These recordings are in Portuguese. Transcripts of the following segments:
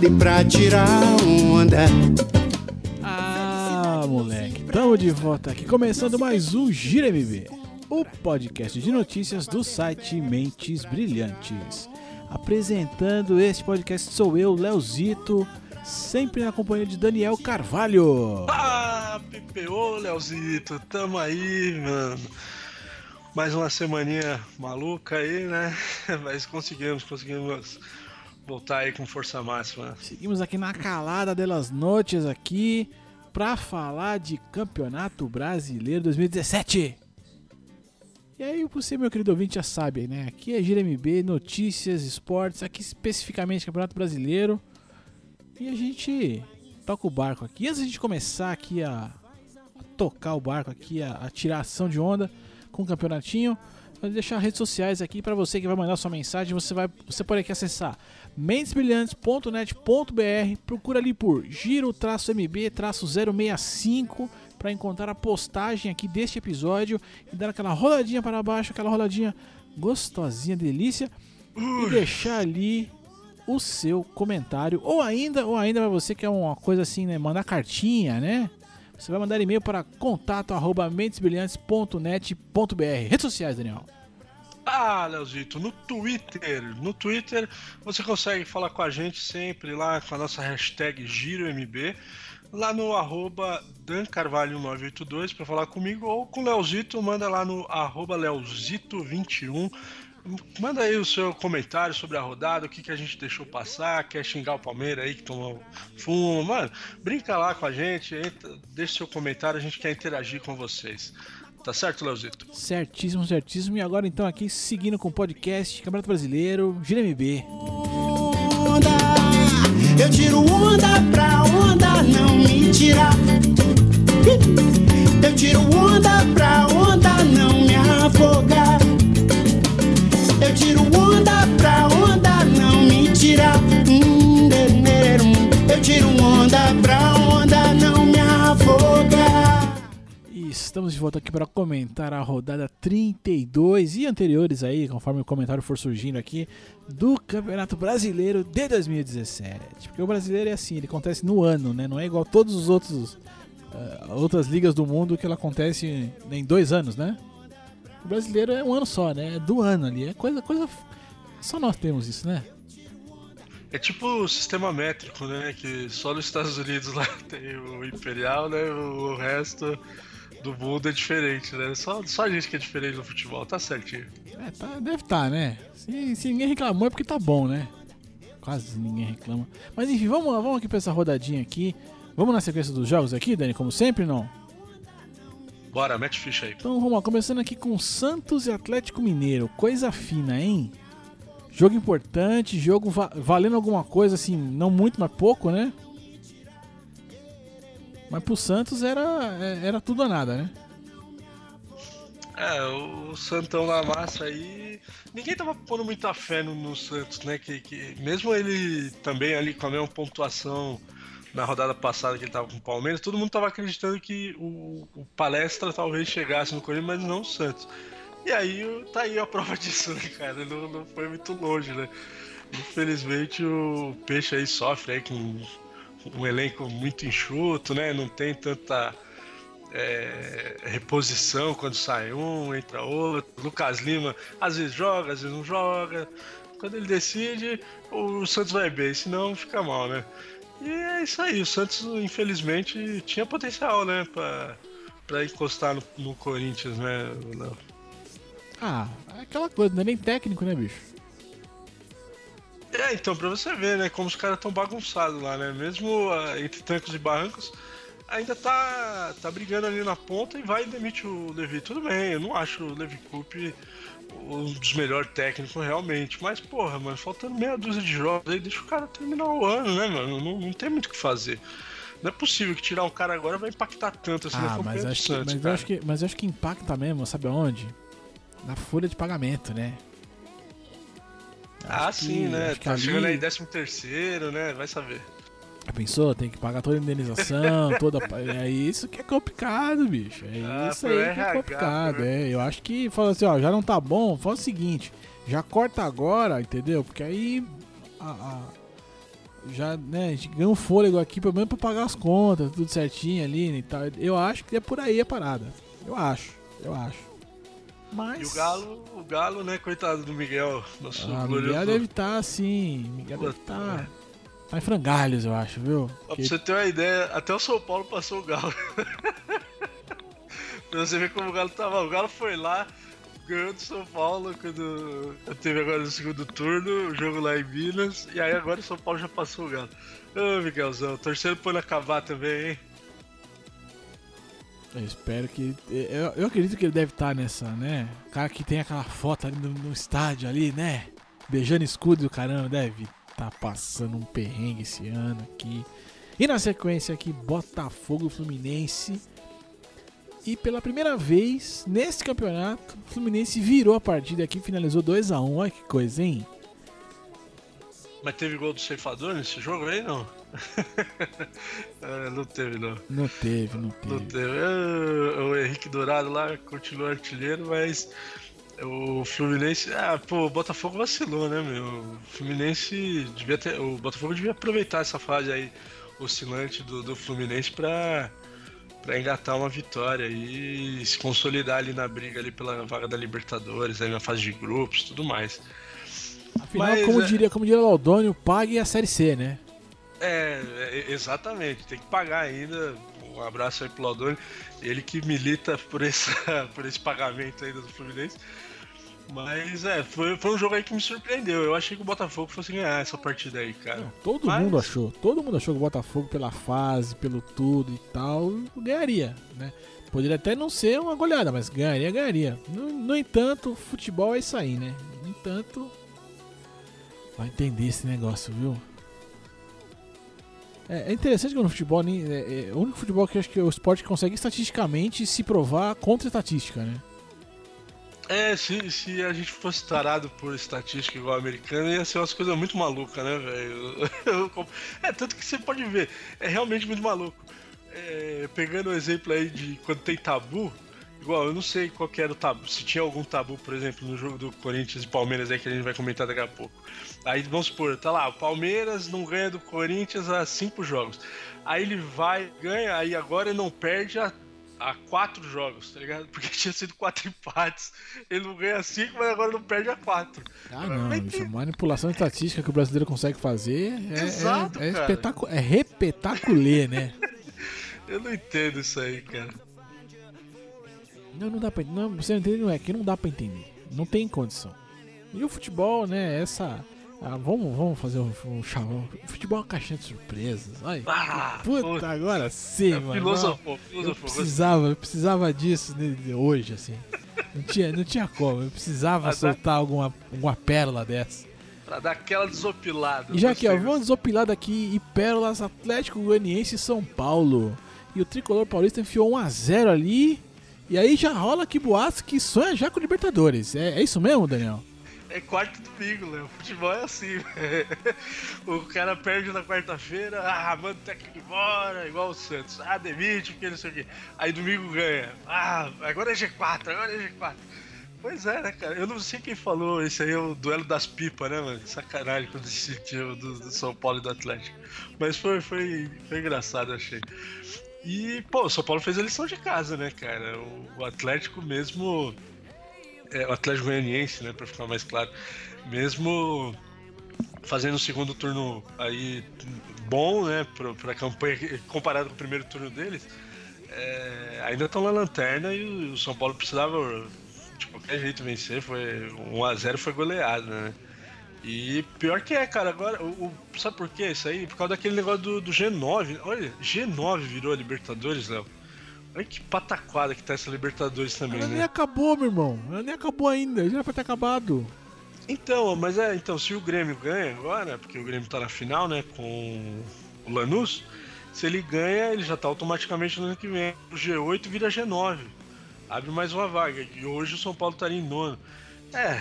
e pra tirar onda. Ah, moleque, tamo de volta aqui, começando mais um Gira MB, o podcast de notícias do site Mentes Brilhantes. Apresentando este podcast sou eu, Leozito, sempre na companhia de Daniel Carvalho. Ah, PPO, Leozito, tamo aí, mano. Mais uma semaninha maluca aí, né? Mas conseguimos, conseguimos voltar aí com força máxima. Seguimos aqui na calada delas noites aqui pra falar de Campeonato Brasileiro 2017. E aí, você, meu querido ouvinte, já sabe, né? Aqui é Gira MB, notícias, esportes, aqui especificamente Campeonato Brasileiro. E a gente toca o barco aqui. Antes de a gente começar aqui a, a tocar o barco aqui, a, a tirar ação de onda com o campeonatinho, vou deixar redes sociais aqui para você que vai mandar sua mensagem. Você vai, você pode aqui acessar mentesbrilhantes.net.br, procura ali por giro-mb-065 para encontrar a postagem aqui deste episódio e dar aquela roladinha para baixo, aquela roladinha gostosinha, delícia. E deixar ali o seu comentário. Ou ainda ou ainda para você que é uma coisa assim, né, mandar cartinha, né? Você vai mandar e-mail para contato@mentesbrilhantes.net.br. Redes sociais, Daniel. Ah, Leozito, no Twitter. No Twitter você consegue falar com a gente sempre lá com a nossa hashtag GiroMB. Lá no arroba dancarvalho982 para falar comigo ou com o Leozito, manda lá no arroba Leozito21. Manda aí o seu comentário sobre a rodada, o que, que a gente deixou passar, quer xingar o Palmeiras aí que tomou fumo, mano, brinca lá com a gente, entra, deixa seu comentário, a gente quer interagir com vocês. Tá certo, Leozito? Certíssimo, certíssimo. E agora então aqui seguindo com o podcast Campeonato Brasileiro, Gira MB. Onda, eu tiro onda pra onda não me tirar. Eu tiro onda pra onda não me afogar. Denerum. Eu tiro onda pra onda não me afogar. Estamos de volta aqui para comentar a rodada 32 e anteriores aí, conforme o comentário for surgindo aqui, do Campeonato Brasileiro de 2017. Porque o brasileiro é assim, ele acontece no ano, né? Não é igual todos os outros eh, outras ligas do mundo que ela acontece em dois anos, né? O brasileiro é um ano só, né? É do ano ali. É coisa, coisa. Só nós temos isso, né? É tipo o sistema métrico, né? Que só nos Estados Unidos lá tem o imperial, né? O resto do mundo é diferente, né? Só, só a gente que é diferente no futebol, tá certinho. É, tá, deve estar, né? Se, se ninguém reclamou é porque tá bom, né? Quase ninguém reclama. Mas enfim, vamos vamos aqui pra essa rodadinha aqui. Vamos na sequência dos jogos aqui, Dani, como sempre, não? Bora, mete ficha aí. Então vamos lá, começando aqui com Santos e Atlético Mineiro. Coisa fina, hein? Jogo importante, jogo va- valendo alguma coisa, assim, não muito, mas pouco, né? Mas pro Santos era, é- era tudo ou nada, né? É, o Santão na massa aí. Ninguém tava pondo muita fé no, no Santos, né? Que, que mesmo ele também ali com a mesma pontuação na rodada passada que ele tava com o Palmeiras, todo mundo tava acreditando que o, o Palestra talvez chegasse no Corinthians, mas não o Santos. E aí tá aí a prova disso, né, cara? Não, não foi muito longe, né? Infelizmente o Peixe aí sofre aí com um elenco muito enxuto, né? Não tem tanta é, reposição quando sai um, entra outro. Lucas Lima às vezes joga, às vezes não joga. Quando ele decide, o Santos vai bem, senão fica mal, né? E é isso aí, o Santos infelizmente tinha potencial, né? Pra, pra encostar no, no Corinthians, né? Ah, é aquela coisa, não é nem técnico, né, bicho? É, então, pra você ver, né, como os caras tão bagunçados lá, né? Mesmo ah, entre trancos e barrancos, ainda tá, tá brigando ali na ponta e vai e demite o Levi. Tudo bem, eu não acho o Levi Coupe um dos melhores técnicos realmente, mas porra, mano, faltando meia dúzia de jogos aí, deixa o cara terminar o ano, né, mano? Não, não tem muito o que fazer. Não é possível que tirar um cara agora vai impactar tanto assim Ah, campanha mas acho, que, mas, acho que, mas eu acho que impacta mesmo, sabe aonde? Na folha de pagamento, né? Ah, Acho que- sim, né? Tá ali- chegando aí 13 terceiro, né? Vai saber. Já Pensou? Tem que pagar toda a indenização, toda. É isso que é complicado, bicho. É Ah, isso aí que é RH, complicado. né? É, eu acho que fala assim, ó, já não tá bom, fala o seguinte. Já corta agora, entendeu? Porque aí a, a- já, né, a gente ganha um fôlego aqui, pelo menos pra pagar as contas, tudo certinho ali né, e tal. Eu acho que é por aí a parada. Eu acho, eu acho. Mas. E o Galo, o Galo, né, coitado do Miguel, nosso Ah, glorioso. Miguel deve estar assim. Miguel deve estar. Tá em frangalhos, eu acho, viu? Ó, Pra você ter uma ideia, até o São Paulo passou o Galo. pra você ver como o Galo tava. O Galo foi lá, ganhou do São Paulo quando teve agora no segundo turno, o jogo lá em Minas, e aí agora o São Paulo já passou o Galo. Ô, Miguelzão, torcendo pra ele acabar também, hein? Eu espero que. Eu, eu acredito que ele deve estar nessa, né? O cara que tem aquela foto ali no, no estádio ali, né? Beijando escudo do caramba, deve estar passando um perrengue esse ano aqui. E na sequência aqui, Botafogo Fluminense. E pela primeira vez nesse campeonato, o Fluminense virou a partida aqui, finalizou 2x1. Olha que coisa, hein? Mas teve gol do ceifador nesse jogo aí, não? É, não teve, não. Não teve, não Não teve. teve. É, O Henrique Dourado lá continua artilheiro, mas o Fluminense. Ah, pô, o Botafogo vacilou, né, meu? O Fluminense devia ter. O Botafogo devia aproveitar essa fase aí oscilante do, do Fluminense pra, pra engatar uma vitória e se consolidar ali na briga ali pela vaga da Libertadores, aí na fase de grupos tudo mais. Afinal, Mas, como, é- diria, como diria Laudônio, pague a Série C, né? É, é, exatamente, tem que pagar ainda. Um abraço aí pro Laudoni, ele que milita por, esse por esse pagamento aí do Fluminense. Mas é, foi, foi um jogo aí que me surpreendeu. Eu achei que o Botafogo fosse ganhar essa partida aí, cara. Não, todo Mas- mundo achou. Todo mundo achou que o Botafogo, pela fase, pelo tudo e tal, ganharia, né? Poderia até não ser uma goleada, mas ganharia, ganharia. No, no entanto, futebol é isso aí, né? No entanto, vai entender esse negócio, viu? É, é interessante que no futebol, nem- é, é o único futebol que acho que o esporte consegue estatisticamente se provar contra estatística, né? É, se, se a gente fosse tarado por estatística igual a americana, ia ser umas coisas muito malucas, né, velho? É, tanto que você pode ver, é realmente muito maluco. É, pegando o exemplo aí de quando tem tabu, igual, eu não sei qual que era o tabu, se tinha algum tabu, por exemplo, no jogo do Corinthians e Palmeiras aí que a gente vai comentar daqui a pouco. Aí vamos supor, tá lá, o Palmeiras não ganha do Corinthians há cinco jogos. Aí ele vai, ganha, aí agora ele não perde a há quatro jogos, tá ligado? Porque tinha sido quatro empates. Ele não ganha cinco, mas agora não perde a quatro. Ah, não, Mas bicho, manipulação estatística que o brasileiro consegue fazer é, Exato, é, é, cara. espetacu- é repetaculê, né? Eu não entendo isso aí, cara. Não, não dá pra não, Você não entende, não é que não dá pra entender. Não tem condição. E o futebol, né? Essa. ah, vamos, vamos fazer um, um chavão. Futebol é uma caixinha de surpresas. Ai, Ah, puta, pô, agora sim, mano. filosofou, Eu filosofou. precisava, eu precisava disso hoje, assim. Não tinha, não tinha como. Eu precisava soltar alguma, alguma pérola dessa. Pra dar aquela desopilada. E já que, ó, vamos desopilar daqui e pérolas Atlético Goianiense e São Paulo. E o tricolor paulista enfiou 1x0 ali. E aí já rola que boatos que sonha já com Libertadores. É, é isso mesmo, Daniel? É quarto domingo, Léo. Futebol é assim. velho. o cara perde na quarta-feira, ah, manda o técnico embora, igual o Santos. Ah, demite, porque não sei o quê. Aí domingo ganha. Ah, agora é G4, agora é G4. Pois é, né, cara? Eu não sei quem falou, esse aí é o duelo das pipas, né, mano? Sacanagem quando esse time do, do São Paulo e do Atlético. Mas foi, foi, foi engraçado, achei. E, pô, o São Paulo fez a lição de casa, né, cara? O, o Atlético mesmo. É, o Atlético Goianiense, né, pra ficar mais claro. Mesmo fazendo o segundo turno aí bom, né, pra, pra campanha comparado com o primeiro turno deles, é, ainda estão na lanterna e o São Paulo precisava de qualquer jeito vencer. Foi 1x0 foi goleado, né? E pior que é, cara, agora, o, o- sabe por quê isso aí? Por causa daquele negócio do, do G9. Olha, G9 virou a Libertadores, Léo. Olha que pataquada que tá essa Libertadores também, Ela nem né? acabou, meu irmão. Ela nem acabou ainda. Já vai ter acabado. Então, mas é, então, se o Grêmio ganha agora, porque o Grêmio tá na final, né, com o Lanús, se ele ganha, ele já tá automaticamente no ano que vem. O G8 vira G9. Abre mais uma vaga. E hoje o São Paulo estaria em nono. É,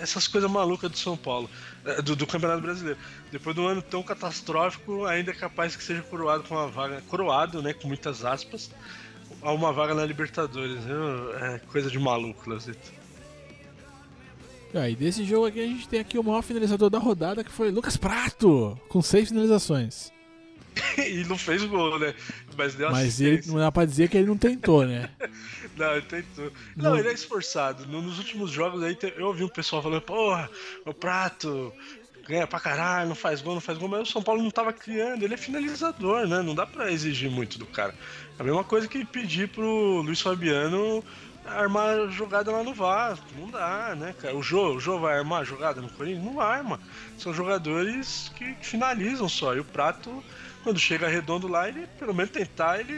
essas coisas malucas do São Paulo, é, do, do Campeonato Brasileiro. Depois de um ano tão catastrófico, ainda é capaz que seja coroado com uma vaga, coroado, né, com muitas aspas, a uma vaga na Libertadores. É coisa de maluco, Lazito. E aí, desse jogo aqui, a gente tem aqui o maior finalizador da rodada, que foi Lucas Prato, com seis finalizações. e não fez gol, né? Mas deu Mas ele não dá pra dizer que ele não tentou, né? Não, ele tentou. Não. Não, ele é esforçado. No- Nos últimos jogos aí eu ouvi um pessoal falando, porra, o Prato ganha pra caralho, não faz gol, não faz gol, mas o São Paulo não tava criando, ele é finalizador, né? Não dá pra exigir muito do cara. A mesma coisa que pedir pro Luiz Fabiano armar jogada lá no Vasco. Não dá, né, cara? O Jô, o Jô vai armar jogada no Corinthians? Não arma. São jogadores que finalizam só. E o Prato, quando chega redondo lá, ele, pelo menos tentar, ele,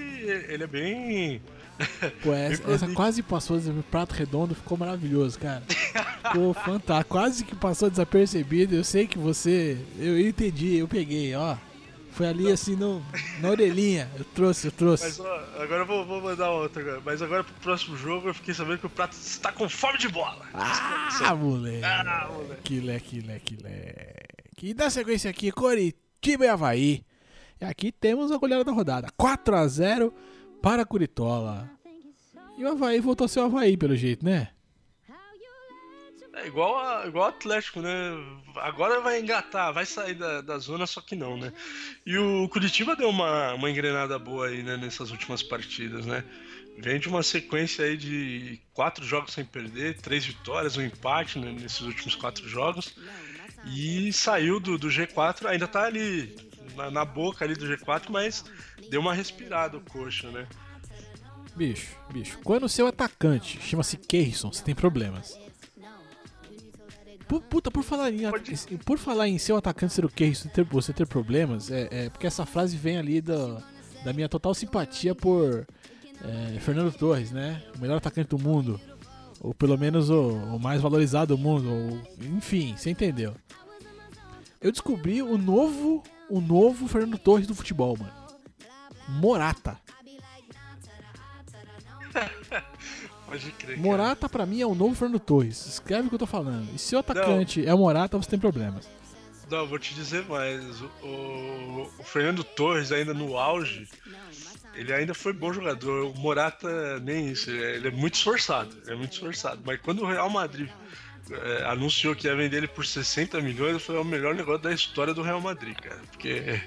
ele é bem. Pô, essa, essa quase passou o prato redondo, ficou maravilhoso, cara. Ficou fantástico. Quase que passou desapercebido. Eu sei que você. Eu entendi, eu peguei, ó. Foi ali assim no, na orelhinha. Eu trouxe, eu trouxe. Mas ó, agora eu vou, vou mandar outra agora. Mas agora pro próximo jogo eu fiquei sabendo que o Prato está com fome de bola. Ah, moleque. Ah, moleque. Que leque, leque, leque. E da sequência aqui, Coritiba e Havaí. E aqui temos a goleada da rodada. 4x0 para Curitola. E o Havaí voltou a ser o Havaí, pelo jeito, né? É igual, a, igual Atlético, né? Agora vai engatar, vai sair da, da zona, só que não, né? E o Curitiba deu uma, uma engrenada boa aí, né, nessas últimas partidas, né? Vem de uma sequência aí de quatro jogos sem perder, três vitórias, um empate né, nesses últimos quatro jogos. E saiu do, do G4, ainda tá ali na, na boca ali do G4, mas deu uma respirada o coxa, né? Bicho, bicho. Quando o seu atacante chama-se Keirson, você tem problemas. Pu- Puta, por falar em, Pode- por falar em seu atacante ser o Keirson e ter, você ter problemas, é, é porque essa frase vem ali da, da minha total simpatia por é, Fernando Torres, né? O melhor atacante do mundo. Ou pelo menos o, o mais valorizado do mundo. Ou, enfim, você entendeu. Eu descobri o novo, o novo Fernando Torres do futebol, mano. Morata. Pode crer. Morata pra mim é o novo Fernando Torres. Escreve o que eu tô falando. E se o atacante é o Morata, você tem problemas. Não, vou te dizer mais. O, o- o Fernando Torres, ainda no auge, ele ainda foi bom jogador. O Morata, nem isso. Ele é muito esforçado. Ele é muito esforçado. Mas quando o Real Madrid é, anunciou que ia vender ele por 60 milhões, foi o melhor negócio da história do Real Madrid, cara. Porque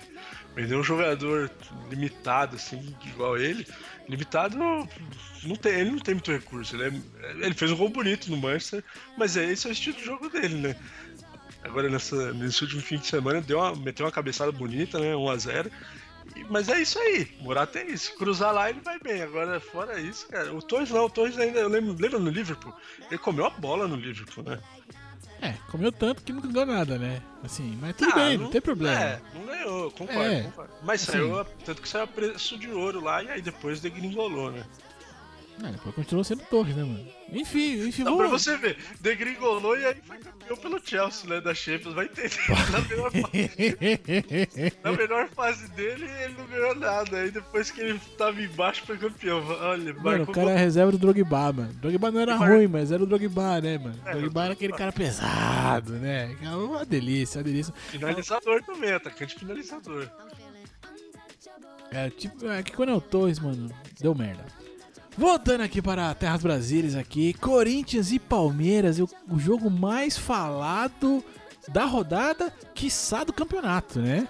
vender um jogador limitado, assim, igual ele, limitado. Não tem, ele não tem muito recurso. Ele, é- ele fez um gol bonito no Manchester, mas é, esse é o estilo de jogo dele, né? Agora nessa, nesse último fim de semana deu uma, meteu uma cabeçada bonita, né? 1x0. Mas é isso aí, Morata é isso. Cruzar lá ele vai bem. Agora, fora isso, cara, o Torres não, o Torres ainda, eu lembro, lembra no Liverpool? Ele comeu a bola no Liverpool, né? É, comeu tanto que nunca ganhou nada, né? Assim, mas tudo Ah, bem, não, tem problema. É, não ganhou, concordo, É, concordo. Mas assim- saiu, tanto que saiu a preço de ouro lá e aí depois degringolou, né? É, depois continuou sendo Torres, né, mano? Enfim, enfim, Não, pra vamos... você ver, degringolou e aí foi campeão pelo Chelsea, né? Da Champions, vai entender. Na melhor, fa- na melhor fase dele, ele não ganhou nada. Aí depois que ele tava embaixo, foi campeão. Olha, Mano, marcou o cara é reserva do Drogba, mano. Drogba não era Mar- ruim, mas era o Drogba, né, mano? É, Drogba era aquele cara pesado, né? É Uma delícia, uma delícia. finalizador também, atacante finalizador. É, tipo, é que quando é o Torres, mano, deu merda. Voltando aqui para Terras Brasílias aqui, Corinthians e Palmeiras, o, o jogo mais falado da rodada, quiçá do campeonato, né?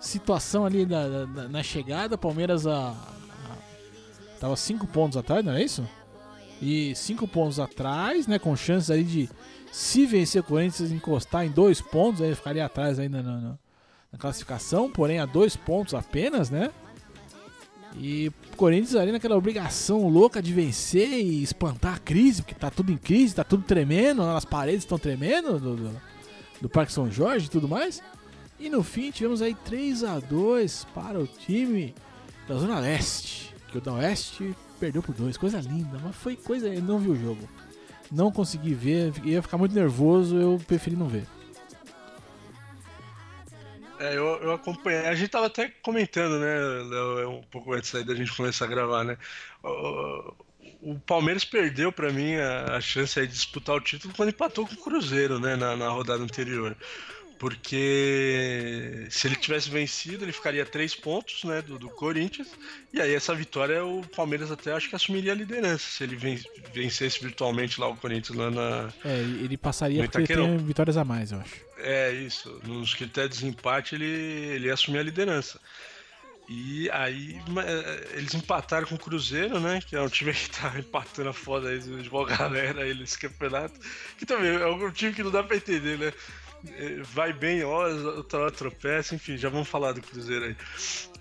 Situação ali da- da- na chegada, Palmeiras a, a- tava 5 pontos atrás, não é isso? E 5 pontos atrás, né? Com chances aí de se vencer o Corinthians encostar em dois pontos, aí ficaria atrás ainda no- no- na classificação, porém a dois pontos apenas, né? E o Corinthians ali naquela obrigação louca de vencer e espantar a crise, porque tá tudo em crise, tá tudo tremendo, as paredes estão tremendo do, do, do Parque São Jorge e tudo mais. E no fim tivemos aí 3 a 2 para o time da Zona Leste, que o da Oeste perdeu por dois, coisa linda, mas foi coisa, eu não vi o jogo. Não consegui ver, ia ficar muito nervoso, eu preferi não ver. É, eu, eu acompanhei. A gente tava até comentando, né, Léo, um pouco antes da gente começar a gravar, né? O, o Palmeiras perdeu pra mim a, a chance de disputar o título quando empatou com o Cruzeiro, né, na, na rodada anterior. Porque se ele tivesse vencido, ele ficaria três pontos né, do, do Corinthians. E aí essa vitória, o Palmeiras até acho que assumiria a liderança. Se ele vencesse virtualmente lá o Corinthians lá na. É, ele passaria porque ele tem vitórias a mais, eu acho. É, isso. Nos critérios de empate, ele, ele ia assumir a liderança. E aí é, eles empataram com o Cruzeiro, né? Que é um time que tá empatando a foda aí de uma galera aí nesse campeonato. Que também é um time que não dá pra entender, né? Vai bem, ó, outra hora tropeça, enfim, já vamos falar do Cruzeiro aí.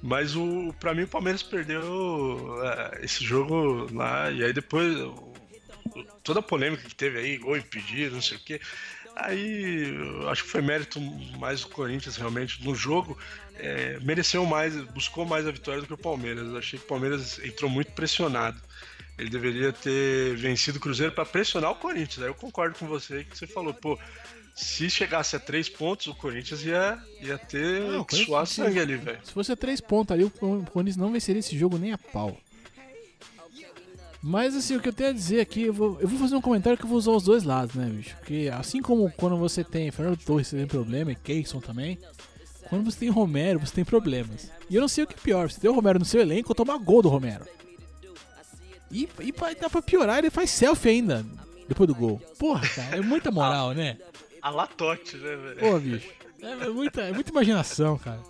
Mas o para mim o Palmeiras perdeu é, esse jogo lá, e aí depois toda a polêmica que teve aí, gol impedido, não sei o quê. Aí acho que foi mérito mais do Corinthians realmente no jogo. É, mereceu mais, buscou mais a vitória do que o Palmeiras. Achei que o Palmeiras entrou muito pressionado. Ele deveria ter vencido o Cruzeiro para pressionar o Corinthians. Aí eu concordo com você que você falou, pô, se chegasse a três pontos, o Corinthians ia, ia ter não, que suar sangue ali, velho. Se fosse a três pontos ali, o Corinthians não venceria esse jogo nem a pau. Mas assim, o que eu tenho a dizer aqui, eu vou, eu vou fazer um comentário que eu vou usar os dois lados, né, bicho? Porque assim como quando você tem Fernando Torres, você tem problema, e Keyson também, quando você tem Romero, você tem problemas. E eu não sei o que é pior, você tem o Romero no seu elenco ou tomar gol do Romero. E, e dá pra piorar, ele faz selfie ainda, depois do gol. Porra, cara, é muita moral, né? A latote, né, velho? Pô, bicho, é, é, muita, é muita imaginação, cara.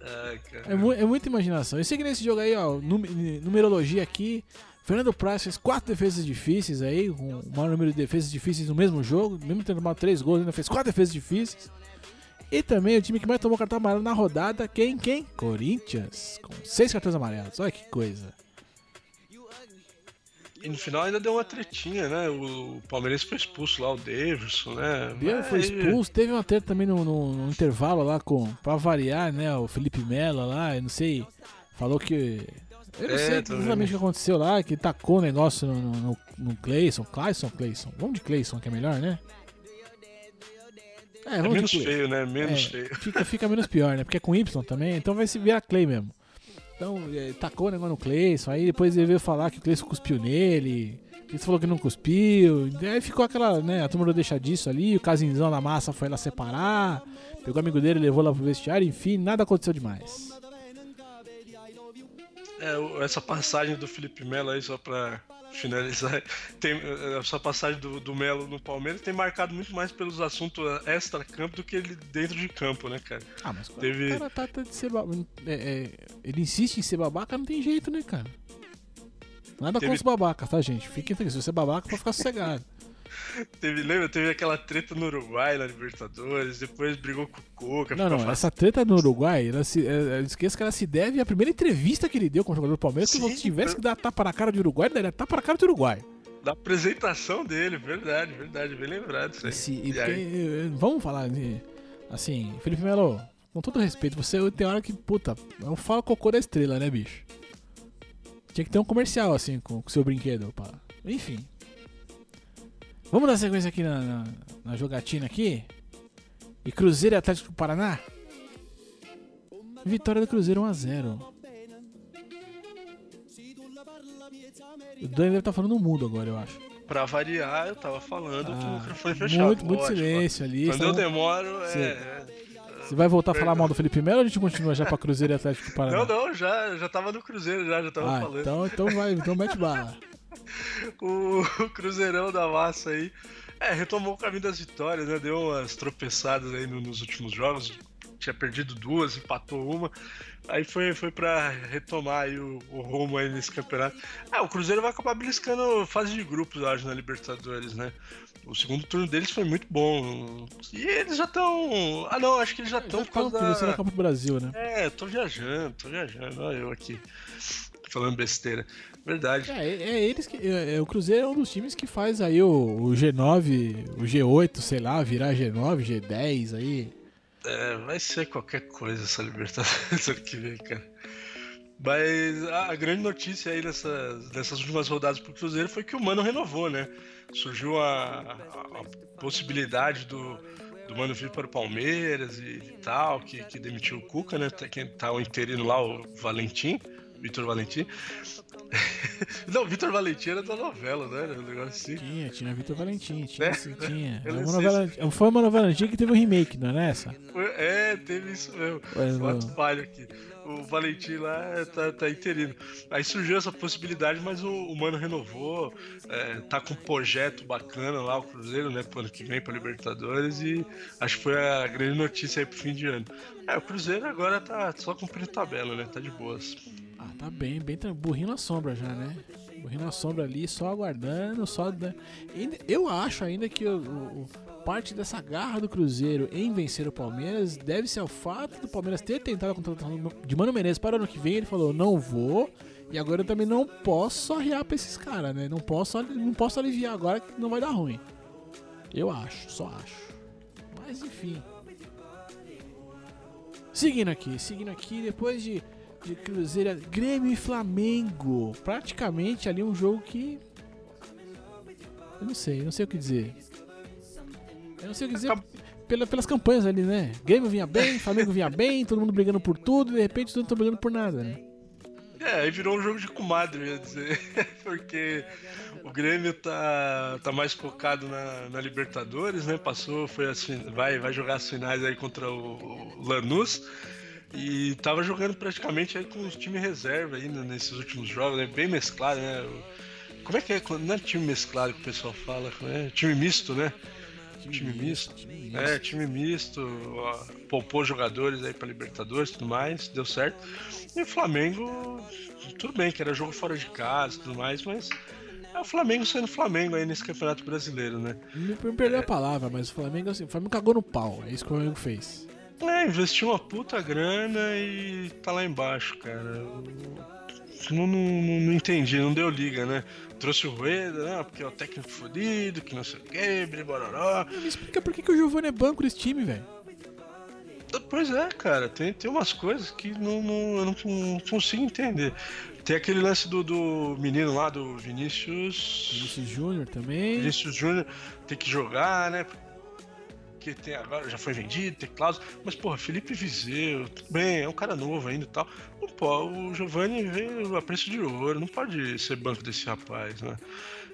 Ai, é, mu é, muita imaginação. Eu sei que nesse jogo aí, ó, numerologia aqui, Fernando Praz fez quatro defesas difíceis aí, com o maior número de defesas difíceis no mesmo jogo, mesmo tendo tomado três gols, ainda fez quatro defesas difíceis. E também o time que mais tomou cartão amarelo na rodada, quem? Quem? Corinthians, com seis cartões amarelos. Olha que coisa. E no final ainda deu uma tretinha, né? O Palmeirense foi expulso lá, o Davidson, né? Mas... foi expulso, teve uma treta também no, no, no, intervalo lá com. Pra variar, né? O Felipe Melo lá, eu não sei. Falou que. Eu não é, sei exatamente o que aconteceu lá, que tacou o negócio no, no, no Clayson. Clayson, Clayson. Vamos de Clayson, que é melhor, né? É, é menos feio, né? Menos é, feio. Fica, fica menos pior, né? Porque é com Y também, então vai se virar Clay mesmo. Então, é, tacou o negócio no Cleison, aí depois ele veio falar que o Cleison cuspiu nele. Ele falou que não cuspiu. Aí ficou aquela, né? A turma não deixa disso ali. O casinzão da massa foi lá separar. Pegou o amigo dele, levou lá pro vestiário. Enfim, nada aconteceu demais. É, essa passagem do Felipe Melo aí, só pra finalizar, tem, essa passagem do, do Melo no Palmeiras tem marcado muito mais pelos assuntos extra-campo do que ele dentro de campo, né, cara? Ah, mas Teve... o cara tá, tá de ser é, é, ele insiste em ser babaca, não tem jeito, né, cara? Nada Teve... com os babacas, tá, gente? Fiquem tranquilos, se você é babaca, pode ficar sossegado. Teve, lembra? Teve aquela treta no Uruguai na Libertadores, depois brigou com o Coca. Não, não, fácil. essa treta no Uruguai, ela se, é, esqueça que ela se deve à primeira entrevista que ele deu com o jogador do Palmeiras. Sim, se tivesse que dar tapa na cara de Uruguai, ele daria tapa na cara de Uruguai. Da apresentação dele, verdade, verdade, bem lembrado isso aí. Esse, e porque, vamos falar de, assim, Felipe Melo, com todo respeito, você tem hora que, puta, eu falo cocô da estrela, né, bicho? Tinha que ter um comercial, assim, com o seu brinquedo, pá. Enfim, Vamos dar sequência aqui na, na, na jogatina aqui. E Cruzeiro e Atlético do Paraná. Vitória do Cruzeiro 1x0. O Dan deve estar tá falando mudo agora, eu acho. Pra variar, eu tava falando ah, que o microfone fechado. Muito, muito silêncio ali. Quando eu demoro, é. Você vai voltar a falar mal do Felipe Melo ou a gente continua já pra Cruzeiro e Atlético do Paraná? Não, não, já, já tava no Cruzeiro, já, já tava ah, falando. Então, então vai, então mete bala. o Cruzeirão da Massa aí. É, retomou o caminho das vitórias, né? Deu umas tropeçadas aí nos últimos jogos. Tinha perdido duas, empatou uma. Aí foi, foi pra retomar aí o, o rumo aí nesse campeonato. É, o Cruzeiro vai acabar beliscando fase de grupos, acho, na Libertadores, né? O segundo turno deles foi muito bom. E eles já estão. Ah, não, acho que eles já estão por causa da... Copa do Brasil, né? É, tô viajando, tô viajando. Olha eu aqui falando besteira. Verdade. É, é eles que. É, é, o Cruzeiro é um dos times que faz aí o, o, G9, o G8, sei lá, virar G9, G10 aí. É, vai ser qualquer coisa essa Libertadores ano que vem, cara. Mas a grande notícia aí nessas, nessas últimas rodadas pro Cruzeiro foi que o Mano renovou, né? Surgiu a, a, a possibilidade do, do Mano vir para o Palmeiras e, e tal, que, que demitiu o Cuca, né? Quem tá o interino lá, o Valentim Vitor Valentim. não, Vitor Valentim era da novela, né? Era um negócio assim. Tinha, tinha Vitor Valentim, tinha, É? sim, tinha. Era não uma novela, foi uma novela antiga que teve um remake, não é essa? É, teve isso mesmo. Não. falho aqui. O Valentim lá tá, tá interino. Aí surgiu essa possibilidade, mas o, o Mano renovou. é, tá com um projeto bacana lá, o Cruzeiro, né? Pro ano que vem pra Libertadores. E acho que foi a grande notícia aí pro fim de ano. É, o Cruzeiro agora tá só cumprindo tabela, né? Tá de boas. Tá bem, bem burrinho na sombra já, né? Burrinho na sombra ali, só aguardando, só. Eu acho ainda que o- o- parte dessa garra do Cruzeiro em vencer o Palmeiras deve ser ao fato do Palmeiras ter tentado a contratação de Mano Menezes para o ano que vem. Ele falou: não vou. E agora eu também não posso arriar pra esses caras, né? Não posso, não posso aliviar agora que não vai dar ruim. Eu acho, só acho. Mas enfim. Seguindo aqui, seguindo aqui, depois de, de Cruzeiro, Grêmio e Flamengo. Praticamente ali um jogo que. Eu não sei, eu não sei o que dizer. Eu não sei o que dizer pela, pelas campanhas ali, né? Grêmio vinha bem, Flamengo vinha bem, todo mundo brigando por tudo, e de repente todo mundo tá brigando por nada, né? É, aí virou um jogo de comadre, eu ia dizer. Porque o Grêmio tá, tá mais focado na, na Libertadores, né? Passou, foi as vai, vai jogar as finais aí contra o, o Lanús. E tava jogando praticamente aí com os times reserva ainda nesses últimos jogos, né? Bem mesclado, né? Como é que é? Não é time mesclado que o pessoal fala, é time misto, né? Time misto. time misto. É, time misto, ó, poupou jogadores aí pra Libertadores e tudo mais, deu certo. E o Flamengo, tudo bem, que era jogo fora de casa e tudo mais, mas é o Flamengo sendo Flamengo aí nesse Campeonato Brasileiro, né? Me, me perdeu a palavra, mas o Flamengo, assim, o Flamengo cagou no pau. É isso que o Flamengo fez. É, investiu uma puta grana e tá lá embaixo, cara. Não, não, não, entendi, não deu liga, né? Trouxe o Rueda, né? Porque é o técnico fodido, que não sei o que, bribororó. Me explica por que, que o Giovanni é banco desse time, velho. Pois é, cara, tem, tem umas coisas que não, não- eu não, não consigo entender. Tem aquele lance do, do menino lá, do Vinícius. Vinícius Júnior também. Vinícius Júnior tem que jogar, né? Porque tem agora, já foi vendido, cláusula. Mas, porra, Felipe Viseu, tudo bem, é um cara novo ainda e tal. Pô, o Giovanni veio a preço de ouro, não pode ser banco desse rapaz, né?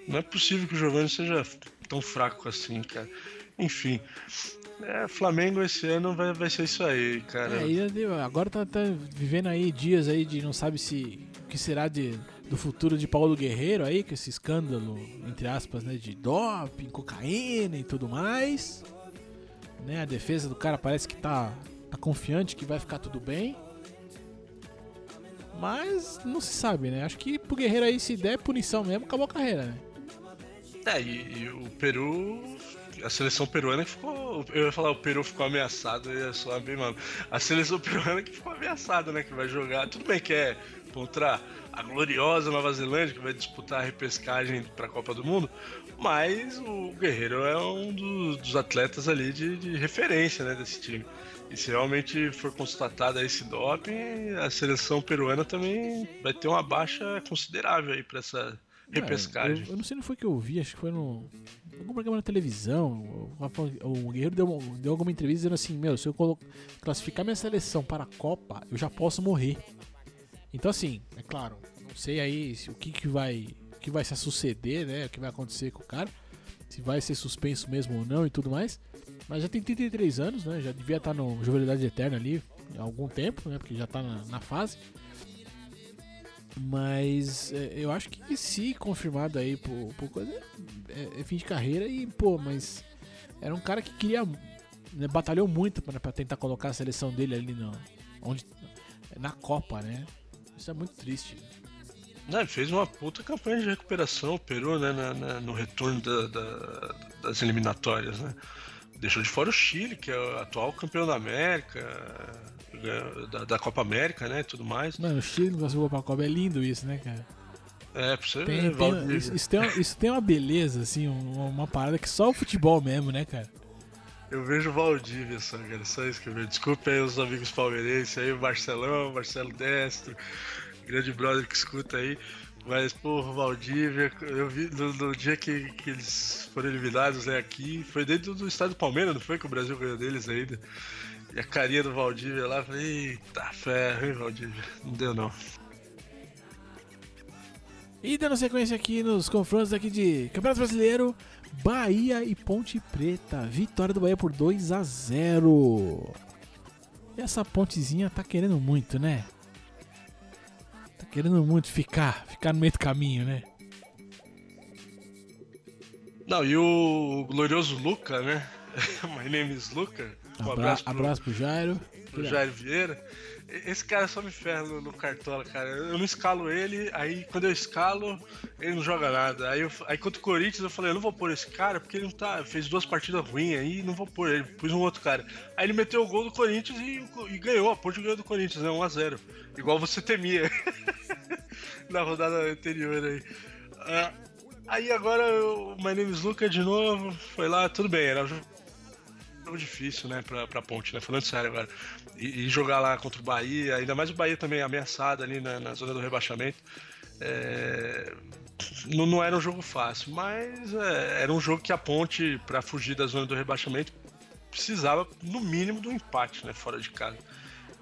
Não é possível que o Giovanni seja tão fraco assim, cara. Enfim. É, Flamengo esse ano vai, vai ser isso aí, cara. É, agora tá, tá vivendo aí dias aí de não sabe se o que será de, do futuro de Paulo Guerreiro aí, com esse escândalo, entre aspas, né, de doping, cocaína e tudo mais. Né, a defesa do cara parece que tá, tá confiante que vai ficar tudo bem. Mas não se sabe, né? Acho que pro Guerreiro aí, se der punição mesmo, acabou a carreira, né? É, e, e o Peru. A seleção peruana que ficou. Eu ia falar, o Peru ficou ameaçado, eu ia soar bem mal. A seleção peruana que ficou ameaçada, né? Que vai jogar. Tudo bem que é contra a gloriosa Nova Zelândia, que vai disputar a repescagem para a Copa do Mundo. Mas o Guerreiro é um dos, dos atletas ali de, de referência, né? Desse time. E se realmente for constatado esse doping, a seleção peruana também vai ter uma baixa considerável aí para essa repescagem. É, eu, eu não sei, não foi que eu vi, acho que foi no. em Algum programa na televisão. O, o Guerreiro deu, deu alguma entrevista dizendo assim: Meu, se eu classificar minha seleção para a Copa, eu já posso morrer. Então, assim, é claro, não sei aí o que, que vai. O que vai se suceder, né? O que vai acontecer com o cara. Se vai ser suspenso mesmo ou não e tudo mais. Mas já tem 33 anos, né? Já devia estar no Juvenilidade Eterna ali há algum tempo, né? Porque já tá na, na fase. Mas é, eu acho que se confirmado aí por, por coisa, é, é fim de carreira e, pô, mas era um cara que queria, né, batalhou muito pra tentar colocar a seleção dele ali no, onde, na Copa, né? Isso é muito triste. Não, ele fez uma puta campanha de recuperação, o Peru, né, na- na- no retorno da- da- das eliminatórias, né? Deixou de fora o Chile, que é o atual campeão da América, da, da Copa América, né, e tudo mais. Mano, o Chile não conseguiu pra Copa, é lindo isso, né, cara? É, pra você Tem, ver, tem- isso, isso tem uma, isso tem uma beleza, assim, uma, uma parada que só o futebol mesmo, né, cara? Eu vejo Valdívia só, cara, só isso que eu vejo. Desculpa aí os amigos palmeirenses aí, o Marcelão, Marcelo Destro, grande brother que escuta aí. Mas, o Valdívia, eu vi no, no dia que, que eles foram eliminados né, aqui, foi dentro do estado do Palmeiras, não foi que o Brasil ganhou deles ainda. E a carinha do Valdívia lá, falei, eita ferro, hein, Valdívia? Não deu não. E dando sequência aqui nos confrontos aqui de Campeonato Brasileiro, Bahia e Ponte Preta. Vitória do Bahia por 2 a 0. E essa pontezinha tá querendo muito, né? Tá querendo muito ficar, ficar no meio do caminho, né? Não, e o glorioso Luca, né? My name is Luca. Um abraço, pro, abraço pro Jairo. Pro Jairo Vieira. Esse cara só me ferra no, no, cartola, cara. Eu não escalo ele, aí quando eu escalo, ele não joga nada. Aí, eu, aí contra o Corinthians eu falei, eu não vou pôr esse cara, porque ele não tá. Fez duas partidas ruins aí, não vou pôr ele. Pus um outro cara. Aí ele meteu o gol do Corinthians e, e ganhou. A Porto ganhou do Corinthians, né? 1x0. Igual você temia. Na rodada anterior aí. Ah, aí agora o My Name is Luca de novo. Foi lá, tudo bem, era um jogo difícil, né, pra, pra Ponte, né? Falando sério agora. E, e, jogar lá contra o Bahia, ainda mais o Bahia também ameaçado ali na, na zona do rebaixamento. É, não, não, era um jogo fácil, mas é, era um jogo que a Ponte, para fugir da zona do rebaixamento, precisava, no mínimo, do empate, né, fora de casa.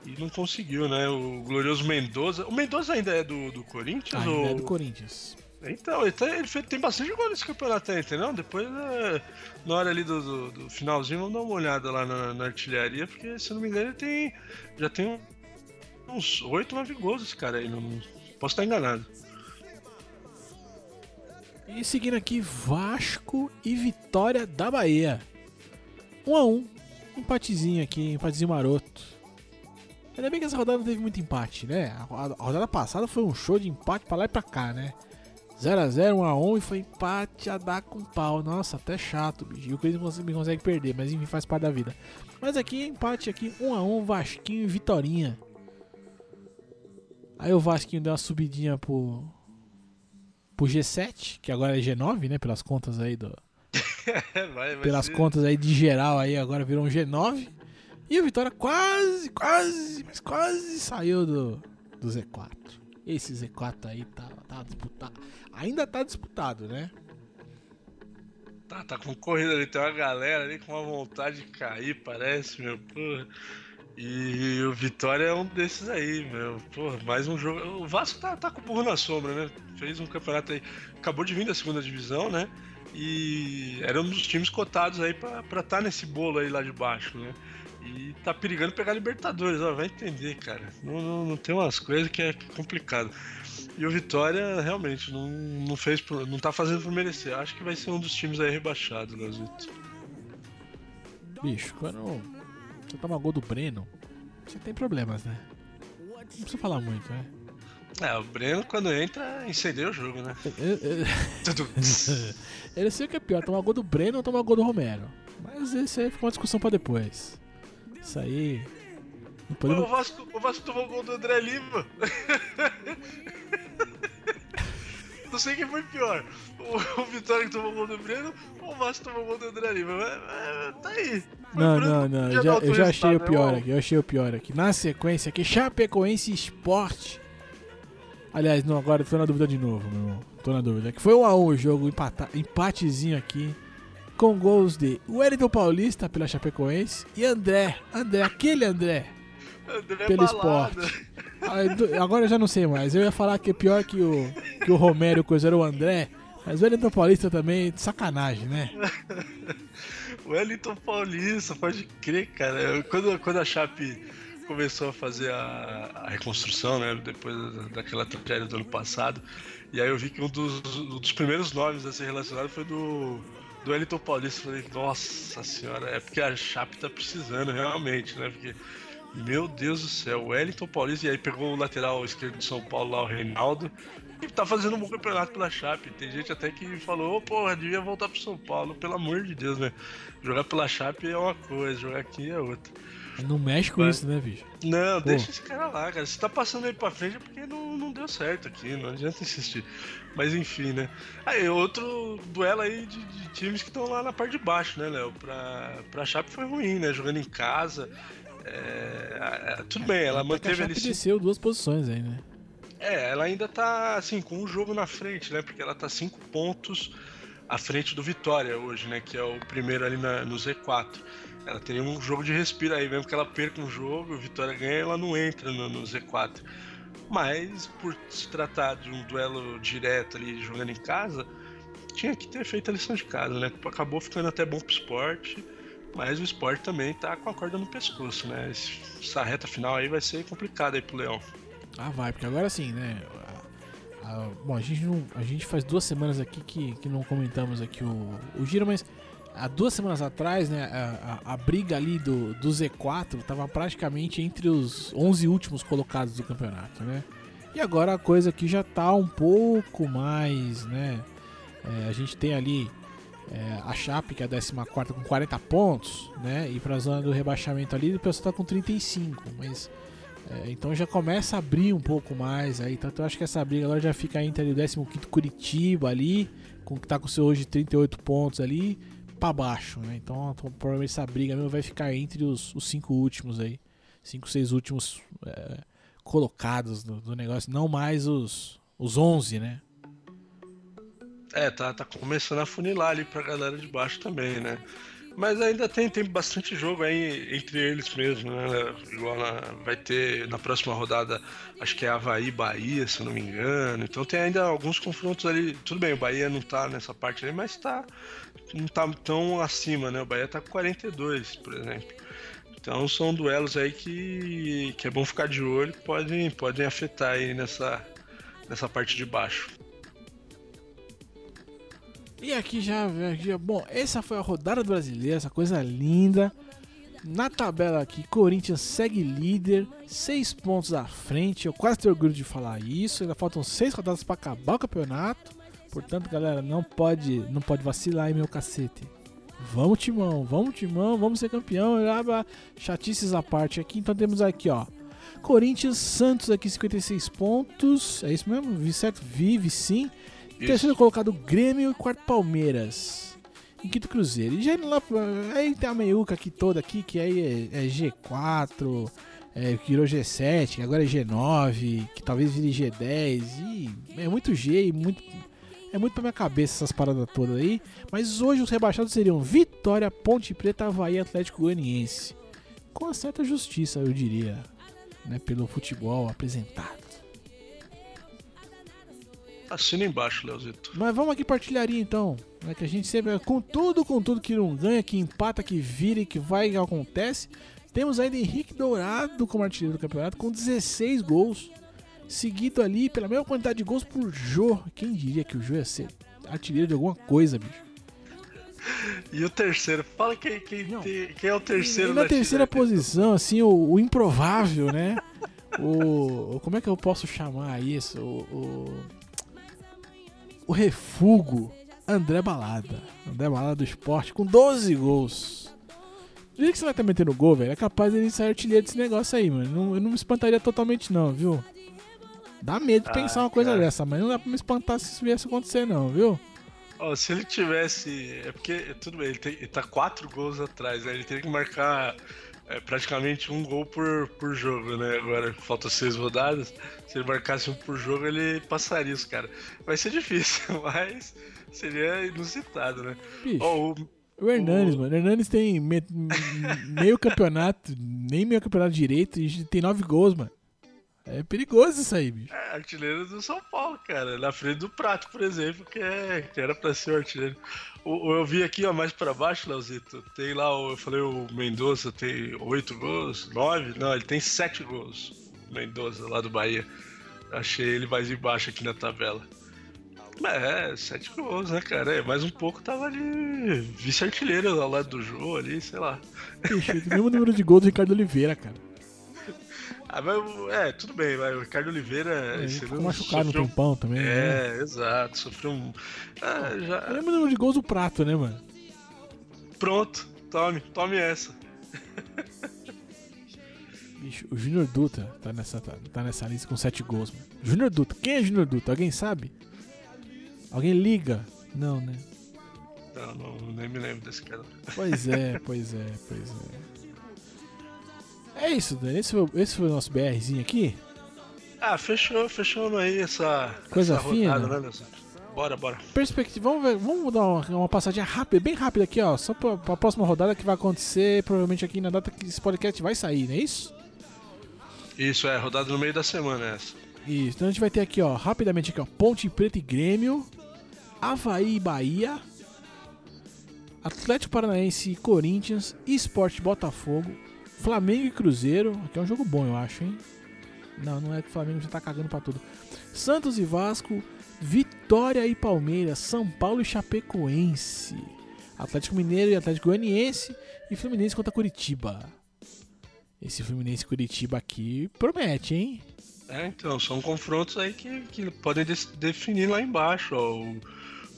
E não conseguiu, né? O glorioso Mendoza. O Mendoza ainda é do, do Corinthians? Ainda ou... é do Corinthians. Então, ele, tá, tem bastante gol nesse campeonato aí, entendeu? Depois, é, na hora ali do, do, do, finalzinho, vamos dar uma olhada lá na, na, artilharia, porque se não me engano ele tem. Já tem uns 8, 9 gols esse cara aí. Não, posso estar enganado. E seguindo aqui, Vasco e Vitória da Bahia. 1 um a 1 um. Empatezinho aqui, empatezinho maroto. Ainda bem que essa rodada não teve muito empate, né? A rodada passada foi um show de empate pra lá e pra cá, né? 0x0, 1x1 e foi empate a dar com pau. Nossa, até chato, bicho. E o Corinthians consegue, consegue perder, mas enfim, faz parte da vida. Mas aqui, empate aqui, 1x1, Vasquinho e Vitorinha. Aí o Vasquinho deu uma subidinha pro, pro G7, que agora é G9, né? Pelas contas aí do. vai, vai pelas ser. contas aí de geral aí, agora virou um G9. E o Vitória quase, quase, mas quase saiu do, do Z4. Esse Z4 aí tá, tá disputado. Ainda tá disputado, né? Tá, tá concorrido ali, tem uma galera ali com uma vontade de cair, parece, meu, porra. E o Vitória é um desses aí, meu. Porra, mais um jogo. O Vasco tá, tá com o burro na sombra, né? Fez um campeonato aí. Acabou de vir da segunda divisão, né? E era um dos times cotados aí pra estar tá nesse bolo aí lá de baixo, né? E tá perigando pegar Libertadores, ó, vai entender, cara. Não, não, não tem umas coisas que é complicado. E o Vitória realmente não, não fez, não tá fazendo por merecer. Acho que vai ser um dos times aí rebaixados, Gazito. Bicho, quando você toma gol do Breno, você tem problemas, né? Não precisa falar muito, né? É, o Breno quando entra, incendeia o jogo, né? Tudo. Ele sei o que é pior, tomar gol do Breno ou tomar gol do Romero. Mas isso aí fica uma discussão pra depois. Isso aí. Não podemos... o, Vasco, o Vasco tomou gol do André Lima. não sei quem foi pior. O, o Vitória que tomou gol do Breno ou o Vasco tomou gol do André Lima. Mas, tá aí. Foi não, não, não. Eu já, eu já achei o pior aqui. Eu achei o pior aqui. Na sequência aqui, Chapecoense Esporte. Aliás, não, agora tô na dúvida de novo, meu irmão. Tô na dúvida. Que foi 1 um a 1 um o jogo, empata, empatezinho aqui com gols de Wellington Paulista pela Chapecoense e André, André, aquele André, André pelo esporte. Agora eu já não sei mais. Eu ia falar que é pior que o, que o Romero, coisa era o André, mas o Wellington Paulista também, sacanagem, né? Wellington Paulista, pode crer, cara. Quando, quando a Chape começou a fazer a, a reconstrução, né, depois daquela tragédia do ano passado, e aí eu vi que um dos, um dos primeiros nomes a ser relacionado foi do do Wellington Paulista. Falei, nossa senhora, é porque a Chape tá precisando realmente, né? Porque, meu Deus do céu, o Wellington Paulista, e aí pegou o lateral esquerdo de São Paulo lá, o Reinaldo, e tá fazendo um bom campeonato pela Chape. Tem gente até que falou, oh, porra, devia voltar pro São Paulo, pelo amor de Deus, né? Jogar pela Chape é uma coisa, jogar aqui é outra. Não mexe com Mas... isso, né, bicho? Não, Pô. deixa esse cara lá, cara. Se tá passando aí pra frente é porque não, não deu certo aqui, não adianta insistir. Mas enfim, né? Aí, outro duelo aí de, de times que estão lá na parte de baixo, né, Léo? Pra, pra Chape foi ruim, né? Jogando em casa. É, tudo bem, ela manteve ali. desceu duas posições aí, né? É, ela ainda tá assim, com um jogo na frente, né? Porque ela tá cinco pontos à frente do Vitória hoje, né? Que é o primeiro ali na, no Z4. Ela teria um jogo de respiro aí, mesmo que ela perca um jogo, Vitória ganha, ela não entra no, no Z4. Mas por se tratar de um duelo direto ali jogando em casa, tinha que ter feito a lição de casa, né? Acabou ficando até bom pro esporte, mas o esporte também tá com a corda no pescoço, né? Essa reta final aí vai ser complicada aí pro Leão. Ah, vai, porque agora sim, né? A, a, bom, a gente, não, a gente faz duas semanas aqui que, que não comentamos aqui o, o giro, mas há duas semanas atrás, né, a, a, a, briga ali do, do Z4 estava praticamente entre os 11 últimos colocados do campeonato, né? E agora a coisa aqui já tá um pouco mais, né? É, a gente tem ali é, a Chape, que é a 14 com 40 pontos, né? E para a zona do rebaixamento ali, o pessoal tá com 35, mas é, então já começa a abrir um pouco mais aí. Tanto eu acho que essa briga agora já fica entre o 15 Curitiba ali, com que tá com seu hoje 38 pontos ali, para baixo, né? Então provavelmente essa briga mesmo vai ficar entre os, os cinco últimos aí. Cinco, seis últimos é, colocados do, do, negócio, não mais os, os 11, né? É, tá, tá começando a funilar ali pra galera de baixo também, né? Mas ainda tem, tem bastante jogo aí entre eles mesmo, né? Igual na, vai ter na próxima rodada, acho que é Havaí Bahia, se não me engano. Então tem ainda alguns confrontos ali. Tudo bem, o Bahia não tá nessa parte ali, mas tá. Não tá tão acima, né? O Bahia tá com 42, por exemplo. Então são duelos aí que, que é bom ficar de olho, podem, podem afetar aí nessa, nessa parte de baixo. E aqui já, já, bom, essa foi a rodada brasileira, essa coisa linda. Na tabela aqui, Corinthians segue líder, seis pontos à frente. Eu quase tenho orgulho de falar isso. Ainda faltam seis rodadas para acabar o campeonato. Portanto, galera, não pode, não pode vacilar aí, meu cacete. Vamos, Timão, vamos, Timão, vamos ser campeão. Chatices à parte aqui. Então temos aqui, ó. Corinthians, Santos aqui 56 pontos. É isso mesmo? Vi certo? Vive sim. Isso. Terceiro colocado Grêmio e quarto Palmeiras. Em quinto Cruzeiro. E já indo lá, aí tem a meiuca aqui toda aqui, que aí é, é G4, é, que virou G7, que agora é G9, que talvez vire G10. E é muito G e muito. É muito pra minha cabeça essas paradas todas aí. Mas hoje os rebaixados seriam Vitória, Ponte Preta, Havaí Atlético Goianiense. Com uma certa justiça, eu diria. Né, pelo futebol apresentado. Assina embaixo, Leozito. Mas vamos aqui partilharia então. Né, que a gente sempre, com tudo, com tudo que não ganha, que empata, que vira e que vai que acontece. Temos ainda Henrique Dourado como artilheiro do campeonato com 16 gols. Seguido ali pela mesma quantidade de gols por Jô. Quem diria que o Jô ia ser artilheiro de alguma coisa, bicho? E o terceiro? Fala quem, quem, tem, quem é o terceiro e na terceira posição, assim, o, o improvável, né? o. Como é que eu posso chamar isso? O. o o refugo André Balada. André Balada do esporte com 12 gols. Do jeito que você vai estar metendo gol, velho, é capaz de ele sair artilheiro desse negócio aí, mano. Não, eu não me espantaria totalmente, não, viu? Dá medo de ah, pensar uma coisa cara. dessa, mas não dá pra me espantar se isso viesse acontecer, não, viu? Oh, se ele tivesse. É porque, tudo bem, ele, tem, ele tá quatro gols atrás, né? Ele teria que marcar é praticamente um gol por, por jogo, né? Agora faltam seis rodadas. Se ele marcasse um por jogo, ele passaria os caras. Vai ser difícil, mas seria inusitado, né? Bicho, oh, o, o Hernanes, o... mano. O Hernanes tem me, meio campeonato, nem meio campeonato direito, e tem nove gols, mano. É perigoso isso aí, bicho. É, artilheiro do São Paulo, cara. Na frente do Prato, por exemplo, que, é, que era pra ser o artilheiro. O, eu vi aqui, ó, mais pra baixo, Leozito. Tem lá, eu falei, o Mendoza tem oito gols, nove? Não, ele tem sete gols. Mendoza, lá do Bahia. Achei ele mais embaixo aqui na tabela. É, sete gols, né, cara? É, mais um pouco tava ali vice-artilheiro ao lado do Jô ali, sei lá. Ixi, o mesmo número de gols do Ricardo Oliveira, cara. Ah, mas, é, tudo bem, mas o Ricardo Oliveira. É, ficou machucado sofreu... no tempão também. É, né? exato, sofreu um. Ah, já... É o número de gols do prato, né, mano? Pronto, tome, tome essa. Bicho, o Júnior Dutra tá nessa, tá, tá, nessa lista com 7 gols, mano. Júnior Dutra, quem é Júnior Dutra? Alguém sabe? Alguém liga? Não, né? Não, não, nem me lembro desse cara. Pois é, pois é, pois é. É isso, Dani. Esse foi, esse foi o nosso BRzinho aqui. Ah, fechou, fechou aí essa, Coisa essa fina. rodada, né, Bora, bora. Perspectiva, vamos, ver, vamos dar uma, uma passadinha rápida, bem rápida aqui, ó. Só pra, pra próxima rodada que vai acontecer, provavelmente aqui na data que esse podcast vai sair, não é isso? Isso, é, rodada no meio da semana essa. Isso, então a gente vai ter aqui, ó, rapidamente aqui, ó, Ponte Preta e Grêmio, Havaí e Bahia, Atlético Paranaense e Corinthians, Esporte Botafogo, Flamengo e Cruzeiro, aqui é um jogo bom, eu acho, hein? Não, não é que o Flamengo já tá cagando pra tudo. Santos e Vasco, Vitória e Palmeiras, São Paulo e Chapecoense, Atlético Mineiro e Atlético Goianiense e Fluminense contra Curitiba. Esse Fluminense Curitiba aqui promete, hein? É, então, são confrontos aí que, que podem definir lá embaixo. Ó. O,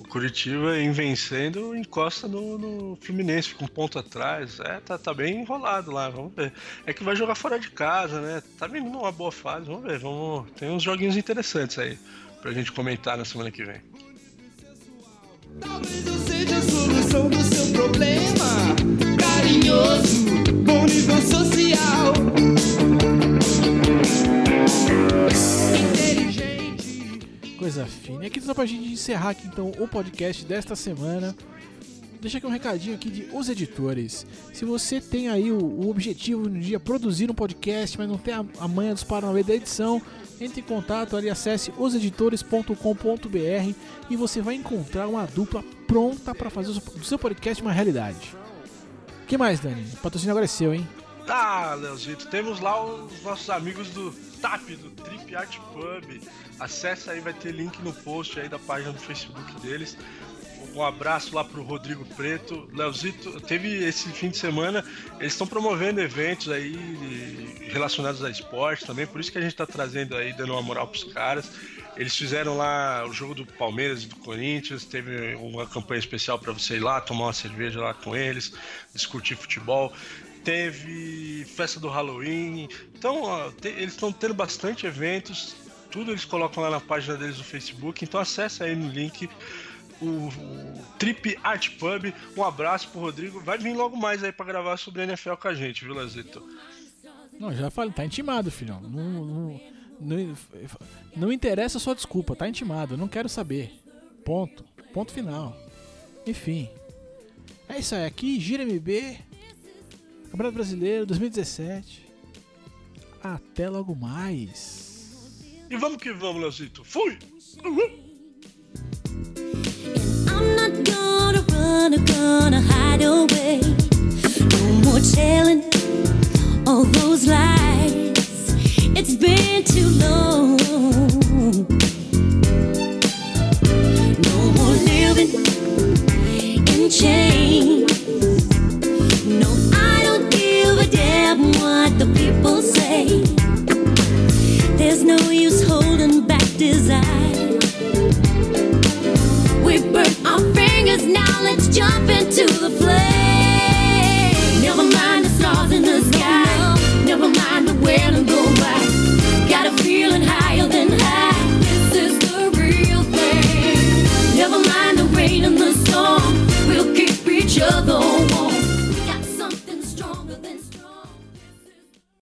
o Curitiba, em vencendo, encosta no, no Fluminense, fica um ponto atrás. É, tá, tá bem enrolado lá, vamos ver. É que vai jogar fora de casa, né? Tá vindo numa boa fase, vamos ver. Vamos... Tem uns joguinhos interessantes aí pra gente comentar na semana que vem. Talvez eu seja a solução do seu problema. Carinhoso, bom nível social. Coisa fina. E aqui só pra gente encerrar aqui então o podcast desta semana. Deixa aqui um recadinho aqui de os editores. Se você tem aí o, o objetivo no dia produzir um podcast, mas não tem a, a manha dos Paranauê da edição, entre em contato ali, acesse oseditores.com.br e você vai encontrar uma dupla pronta para fazer o seu- podcast uma realidade. O que mais, Dani? O patrocínio agora é seu, hein? Tá, Leozito, temos lá os nossos amigos do TAP, do Trip Art Pub. Acesse aí, vai ter link no post aí da página do Facebook deles. Um abraço lá pro Rodrigo Preto. Leozito, teve esse fim de semana, eles estão promovendo eventos aí relacionados a esporte também, por isso que a gente tá trazendo aí, dando uma moral pros caras. Eles fizeram lá o jogo do Palmeiras e do Corinthians, teve uma campanha especial para você ir lá, tomar uma cerveja lá com eles, discutir futebol. Teve festa do Halloween. Então, ó, te- eles estão tendo bastante eventos. Tudo eles colocam lá na página deles do Facebook. Então acessa aí no link o, o Trip Art Pub. Um abraço pro Rodrigo. Vai vir logo mais aí pra gravar sobre a NFL com a gente, viu, Lazito? Não, já falei, tá intimado, filhão. Não, não, não, não interessa a sua desculpa, tá intimado, não quero saber. Ponto. Ponto final. Enfim. É isso aí, aqui, Gira MB, Campeonato Brasileiro 2017. Até logo mais. E vamos que vamos, Leozito. Fui! Uhul! I'm not gonna run or gonna hide away. No more telling all those lies. It's been too long. No more living in chains. desire. We burn our fingers now, let's jump into the flame.